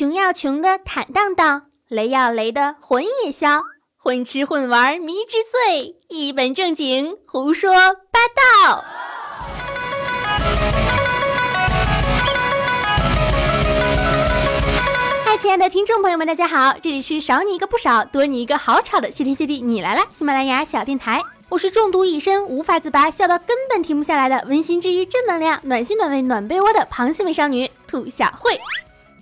穷要穷的坦荡荡，雷要雷的魂也消，混吃混玩迷之醉，一本正经胡说八道。嗨，亲爱的听众朋友们，大家好，这里是少你一个不少，多你一个好吵的谢天谢地你来了，喜马拉雅小电台，我是中毒已深无法自拔，笑到根本停不下来的温馨治愈正能量，暖心暖胃暖被窝的螃蟹美少女兔小慧。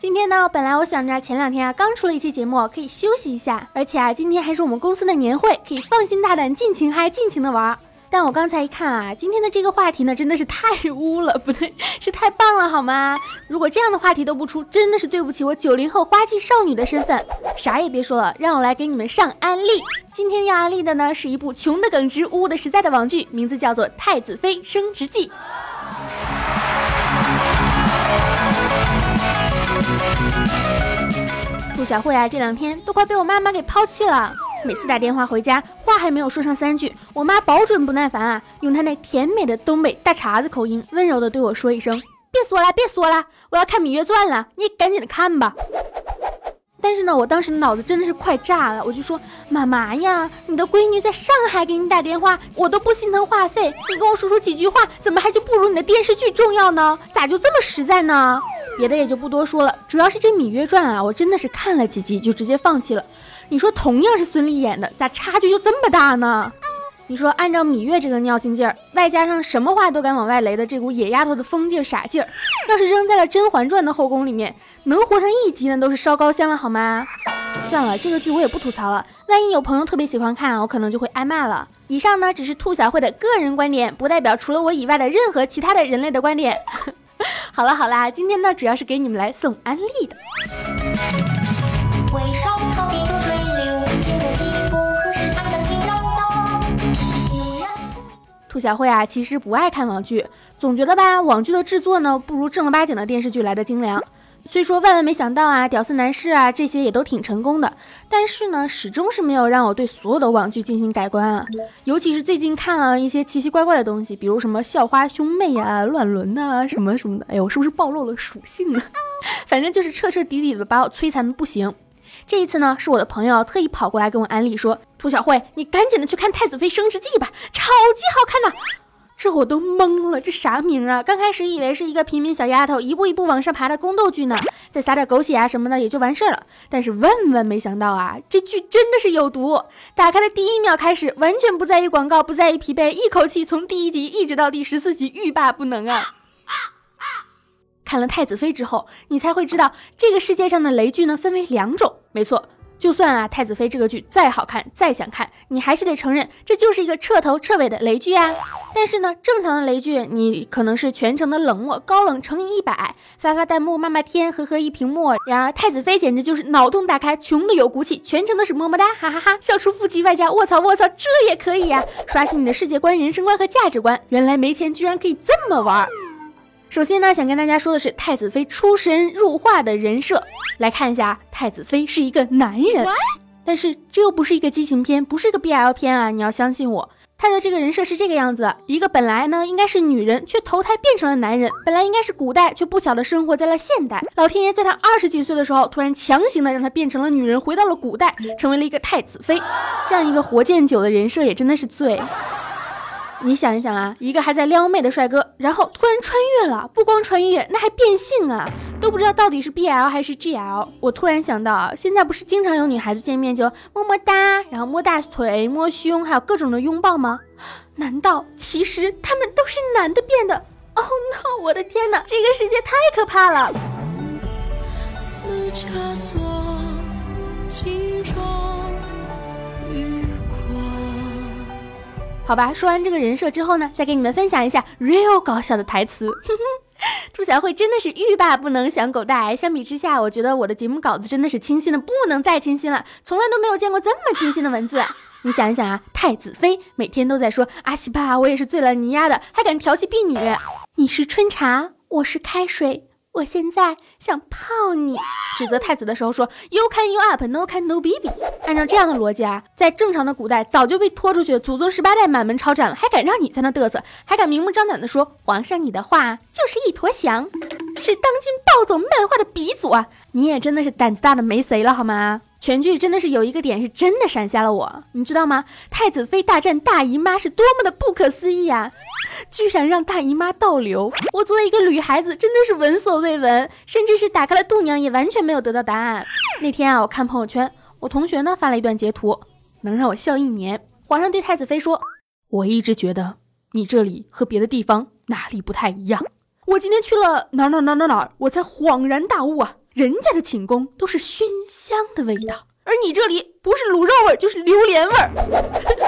今天呢，本来我想着前两天啊刚出了一期节目，可以休息一下，而且啊今天还是我们公司的年会，可以放心大胆、尽情嗨、尽情的玩。但我刚才一看啊，今天的这个话题呢，真的是太污了，不对，是太棒了，好吗？如果这样的话题都不出，真的是对不起我九零后花季少女的身份。啥也别说了，让我来给你们上安利。今天要安利的呢，是一部穷的耿直、污的实在的网剧，名字叫做《太子妃升职记》。陆小慧啊，这两天都快被我妈妈给抛弃了。每次打电话回家，话还没有说上三句，我妈保准不耐烦啊，用她那甜美的东北大碴子口音，温柔的对我说一声：“别说了，别说了，我要看《芈月传》了，你赶紧的看吧。”但是呢，我当时脑子真的是快炸了，我就说：“妈妈呀，你的闺女在上海给你打电话，我都不心疼话费，你跟我说说几句话，怎么还就不如你的电视剧重要呢？咋就这么实在呢？”别的也就不多说了，主要是这《芈月传》啊，我真的是看了几集就直接放弃了。你说同样是孙俪演的，咋差距就这么大呢？你说按照芈月这个尿性劲儿，外加上什么话都敢往外雷的这股野丫头的疯劲傻劲儿，要是扔在了《甄嬛传》的后宫里面，能活上一集那都是烧高香了好吗？算了，这个剧我也不吐槽了，万一有朋友特别喜欢看，我可能就会挨骂了。以上呢只是兔小慧的个人观点，不代表除了我以外的任何其他的人类的观点。好了好啦，今天呢主要是给你们来送安利的。兔小慧啊，其实不爱看网剧，总觉得吧，网剧的制作呢不如正儿八经的电视剧来的精良。虽说万万没想到啊，屌丝男士啊这些也都挺成功的，但是呢，始终是没有让我对所有的网剧进行改观啊。尤其是最近看了一些奇奇怪怪的东西，比如什么校花兄妹啊、乱伦啊什么什么的。哎呦，是不是暴露了属性了？反正就是彻彻底底的把我摧残的不行。这一次呢，是我的朋友特意跑过来跟我安利说：“兔小慧，你赶紧的去看《太子妃升职记》吧，超级好看的。”这我都懵了，这啥名啊？刚开始以为是一个平民小丫头一步一步往上爬的宫斗剧呢，再撒点狗血啊什么的也就完事儿了。但是万万没想到啊，这剧真的是有毒！打开的第一秒开始，完全不在意广告，不在意疲惫，一口气从第一集一直到第十四集，欲罢不能啊！看了《太子妃》之后，你才会知道这个世界上的雷剧呢分为两种，没错。就算啊，《太子妃》这个剧再好看，再想看，你还是得承认，这就是一个彻头彻尾的雷剧啊。但是呢，正常的雷剧，你可能是全程的冷漠，高冷乘以一百，发发弹幕，骂骂天，呵呵一屏幕。然而，《太子妃》简直就是脑洞大开，穷的有骨气，全程都是么么哒，哈哈哈，笑出腹肌，外加卧槽卧槽，这也可以呀，刷新你的世界观、人生观和价值观。原来没钱居然可以这么玩。首先呢，想跟大家说的是太子妃出神入化的人设。来看一下，太子妃是一个男人，但是这又不是一个激情片，不是一个 BL 片啊！你要相信我，他的这个人设是这个样子：一个本来呢应该是女人，却投胎变成了男人；本来应该是古代，却不巧的生活在了现代。老天爷在他二十几岁的时候，突然强行的让他变成了女人，回到了古代，成为了一个太子妃。这样一个活见久的人设，也真的是醉。你想一想啊，一个还在撩妹的帅哥，然后突然穿越了，不光穿越，那还变性啊，都不知道到底是 BL 还是 GL。我突然想到，现在不是经常有女孩子见面就么么哒，然后摸大腿、摸胸，还有各种的拥抱吗？难道其实他们都是男的变的？Oh no！我的天哪，这个世界太可怕了。好吧，说完这个人设之后呢，再给你们分享一下 real 搞笑的台词。兔小慧真的是欲罢不能，想狗带。相比之下，我觉得我的节目稿子真的是清新的不能再清新了，从来都没有见过这么清新的文字。你想一想啊，太子妃每天都在说阿西吧，我也是醉了你丫的，还敢调戏婢女。你是春茶，我是开水，我现在想泡你。指责太子的时候说，You can you up, no can no baby。按照这样的逻辑啊，在正常的古代早就被拖出去，祖宗十八代满门抄斩了，还敢让你在那嘚瑟，还敢明目张胆的说皇上你的话就是一坨翔，是当今暴走漫画的鼻祖啊！你也真的是胆子大的没谁了好吗？全剧真的是有一个点是真的闪瞎了我，你知道吗？太子妃大战大姨妈是多么的不可思议啊！居然让大姨妈倒流！我作为一个女孩子，真的是闻所未闻，甚至是打开了度娘也完全没有得到答案。那天啊，我看朋友圈，我同学呢发了一段截图，能让我笑一年。皇上对太子妃说：“我一直觉得你这里和别的地方哪里不太一样。我今天去了哪儿哪儿哪儿哪哪，我才恍然大悟啊！”人家的寝宫都是熏香的味道，而你这里不是卤肉味就是榴莲味儿。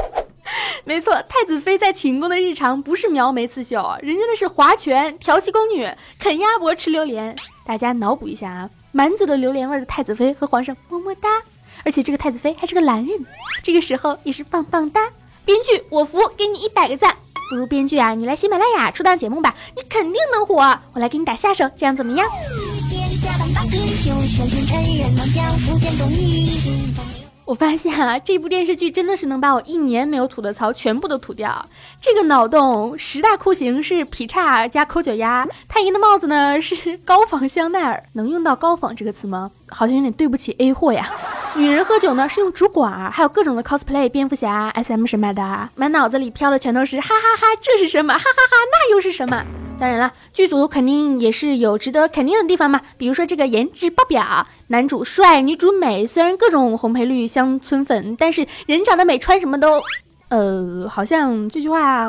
没错，太子妃在寝宫的日常不是描眉刺绣，人家那是划拳、调戏宫女、啃鸭脖、吃榴莲。大家脑补一下啊，满嘴的榴莲味的太子妃和皇上么么哒，而且这个太子妃还是个男人，这个时候也是棒棒哒。编剧我服，给你一百个赞。不如编剧啊，你来喜马拉雅出档节目吧，你肯定能火。我来给你打下手，这样怎么样？我发现啊，这部电视剧真的是能把我一年没有吐的槽全部都吐掉。这个脑洞十大酷刑是劈叉加抠脚丫，太医的帽子呢是 高仿香奈儿，能用到高仿这个词吗？好像有点对不起 A 货呀。女人喝酒呢是用竹管，还有各种的 cosplay 蝙蝠侠 SM 什么的，满脑子里飘的全都是哈哈哈，这是什么？哈哈哈，那又是什么？当然了，剧组肯定也是有值得肯定的地方嘛，比如说这个颜值爆表，男主帅，女主美。虽然各种红配绿、乡村粉，但是人长得美，穿什么都……呃，好像这句话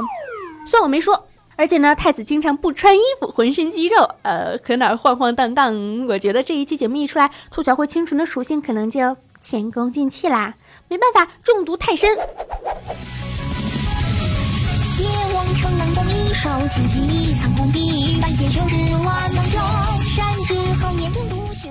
算我没说。而且呢，太子经常不穿衣服，浑身肌肉，呃，可哪儿晃晃荡荡。我觉得这一期节目一出来，兔小慧清纯的属性可能就前功尽弃啦。没办法，中毒太深。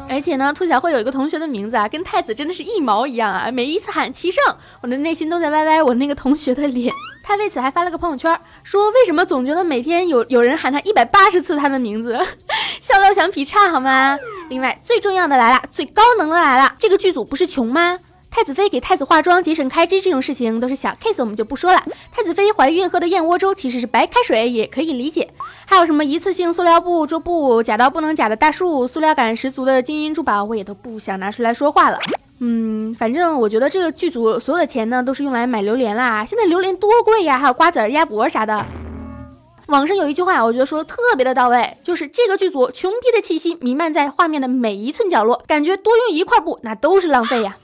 而且呢，兔小慧有一个同学的名字啊，跟太子真的是一毛一样啊！每一次喊齐胜，我的内心都在歪歪我那个同学的脸。他为此还发了个朋友圈，说为什么总觉得每天有有人喊他一百八十次他的名字，笑到想劈叉好吗？另外最重要的来了，最高能的来了，这个剧组不是穷吗？太子妃给太子化妆节省开支这种事情都是小 case，我们就不说了。太子妃怀孕喝的燕窝粥其实是白开水，也可以理解。还有什么一次性塑料布、桌布、假到不能假的大树、塑料感十足的金银珠宝，我也都不想拿出来说话了。嗯，反正我觉得这个剧组所有的钱呢，都是用来买榴莲啦。现在榴莲多贵呀，还有瓜子、鸭脖啥的。网上有一句话，我觉得说的特别的到位，就是这个剧组穷逼的气息弥漫在画面的每一寸角落，感觉多用一块布那都是浪费呀。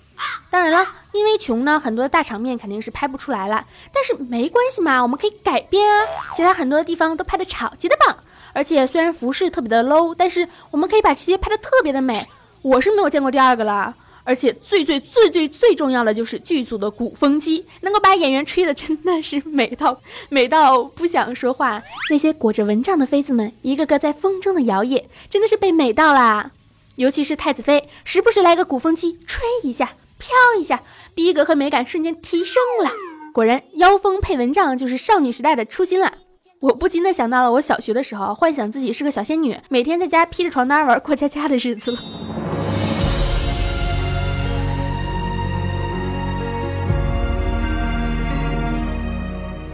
当然了，因为穷呢，很多的大场面肯定是拍不出来了。但是没关系嘛，我们可以改编啊。其他很多的地方都拍的超级的棒，而且虽然服饰特别的 low，但是我们可以把这些拍的特别的美。我是没有见过第二个了。而且最最最最最重要的就是剧组的鼓风机，能够把演员吹得真的是美到美到不想说话。那些裹着蚊帐的妃子们，一个个在风中的摇曳，真的是被美到了。尤其是太子妃，时不时来个鼓风机，吹一下。飘一下，逼格和美感瞬间提升了。果然，妖风配蚊帐就是少女时代的初心了。我不禁的想到了我小学的时候，幻想自己是个小仙女，每天在家披着床单玩过家家的日子了。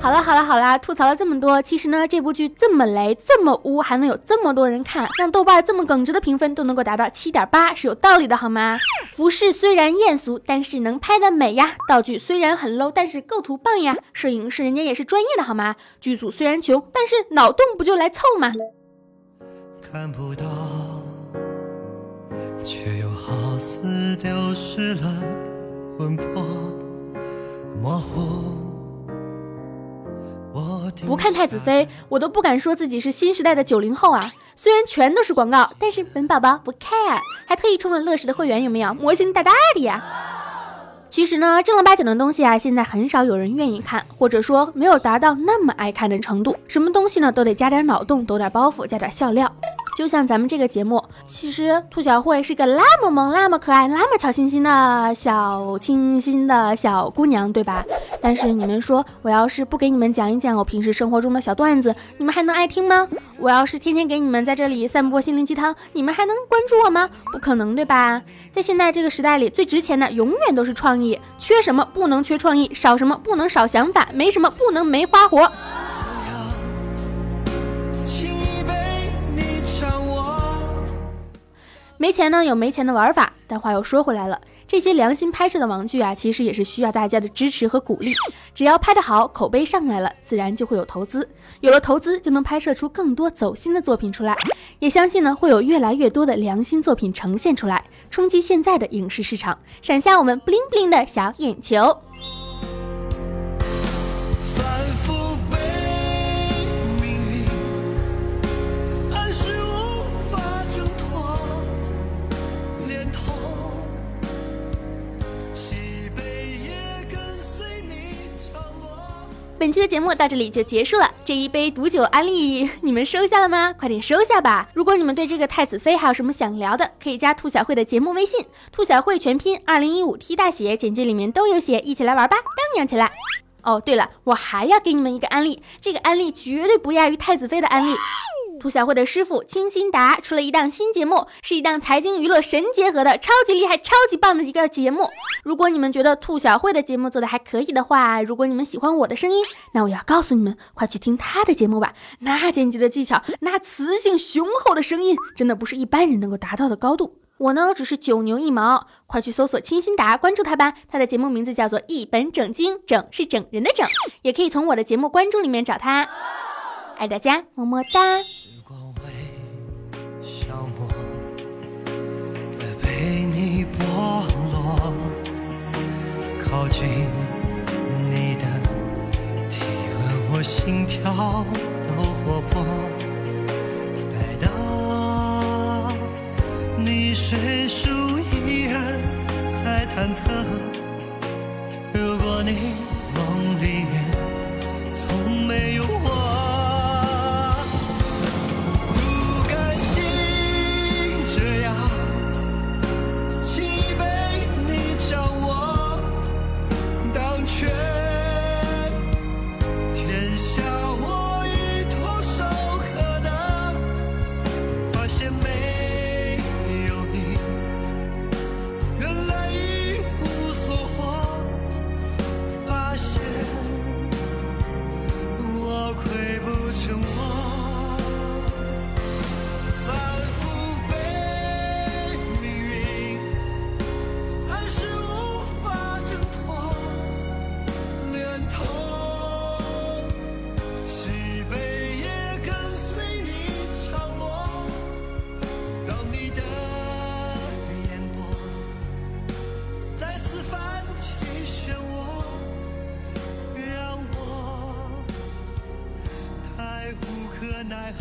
好了好了好了，吐槽了这么多，其实呢，这部剧这么雷，这么污，还能有这么多人看，让豆瓣这么耿直的评分都能够达到七点八，是有道理的好吗？服饰虽然艳俗，但是能拍的美呀；道具虽然很 low，但是构图棒呀；摄影师人家也是专业的好吗？剧组虽然穷，但是脑洞不就来凑吗？看不到，却又好似丢失了魂魄，模糊。不看太子妃，我都不敢说自己是新时代的九零后啊！虽然全都是广告，但是本宝宝不 care，还特意充了乐视的会员，有没有？魔性大大的呀！其实呢，正儿八经的东西啊，现在很少有人愿意看，或者说没有达到那么爱看的程度。什么东西呢，都得加点脑洞，抖点包袱，加点笑料。就像咱们这个节目，其实兔小慧是个那么萌、那么可爱、那么小清新的小清新的小姑娘，对吧？但是你们说，我要是不给你们讲一讲我平时生活中的小段子，你们还能爱听吗？我要是天天给你们在这里散播心灵鸡汤，你们还能关注我吗？不可能，对吧？在现在这个时代里，最值钱的永远都是创意，缺什么不能缺创意，少什么不能少想法，没什么不能没花活。没钱呢，有没钱的玩法。但话又说回来了，这些良心拍摄的网剧啊，其实也是需要大家的支持和鼓励。只要拍得好，口碑上来了，自然就会有投资。有了投资，就能拍摄出更多走心的作品出来。也相信呢，会有越来越多的良心作品呈现出来，冲击现在的影视市场，闪下我们 bling bling 的小眼球。本期的节目到这里就结束了。这一杯毒酒安利，你们收下了吗？快点收下吧！如果你们对这个太子妃还有什么想聊的，可以加兔小慧的节目微信，兔小慧全拼二零一五 T 大写，简介里面都有写，一起来玩吧，荡漾起来！哦，对了，我还要给你们一个安利，这个安利绝对不亚于太子妃的安利。兔小慧的师傅清新达出了一档新节目，是一档财经娱乐神结合的超级厉害、超级棒的一个节目。如果你们觉得兔小慧的节目做的还可以的话，如果你们喜欢我的声音，那我要告诉你们，快去听他的节目吧。那剪辑的技巧，那磁性雄厚的声音，真的不是一般人能够达到的高度。我呢，只是九牛一毛，快去搜索清新达，关注他吧。他的节目名字叫做一本整经，整是整人的整，也可以从我的节目关注里面找他。爱大家，么么哒。剥落靠近你的体温，我心跳都活泼。待到你睡熟，依然在忐忑。如果你奈